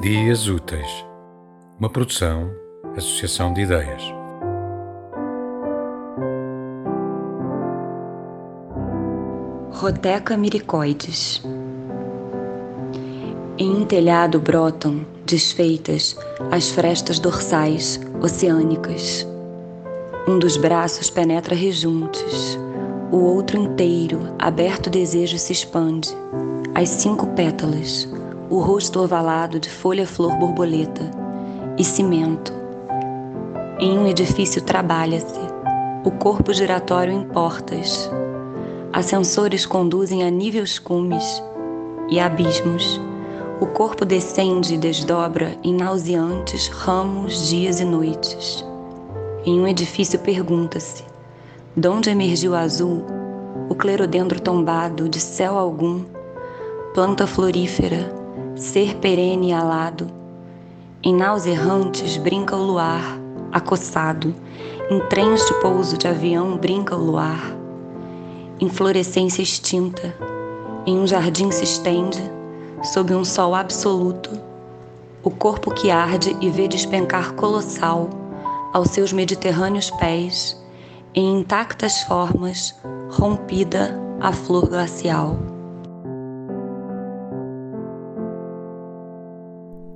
Dias Úteis, uma produção, associação de ideias. Roteca miricoides. Em um telhado brotam, desfeitas, as frestas dorsais oceânicas. Um dos braços penetra rejuntes, o outro inteiro, aberto desejo, se expande. As cinco pétalas, o rosto ovalado de folha-flor borboleta e cimento. Em um edifício trabalha-se, o corpo giratório em portas. Ascensores conduzem a níveis cumes e abismos. O corpo descende e desdobra em nauseantes ramos, dias e noites. Em um edifício pergunta-se: de onde emergiu azul, o clerodendro tombado de céu algum, planta florífera, ser perene e alado. Em naus errantes brinca o luar, acossado, em trens de pouso de avião brinca o luar. Em florescência extinta, em um jardim se estende, sob um sol absoluto, o corpo que arde e vê despencar colossal aos seus mediterrâneos pés, em intactas formas, rompida a flor glacial.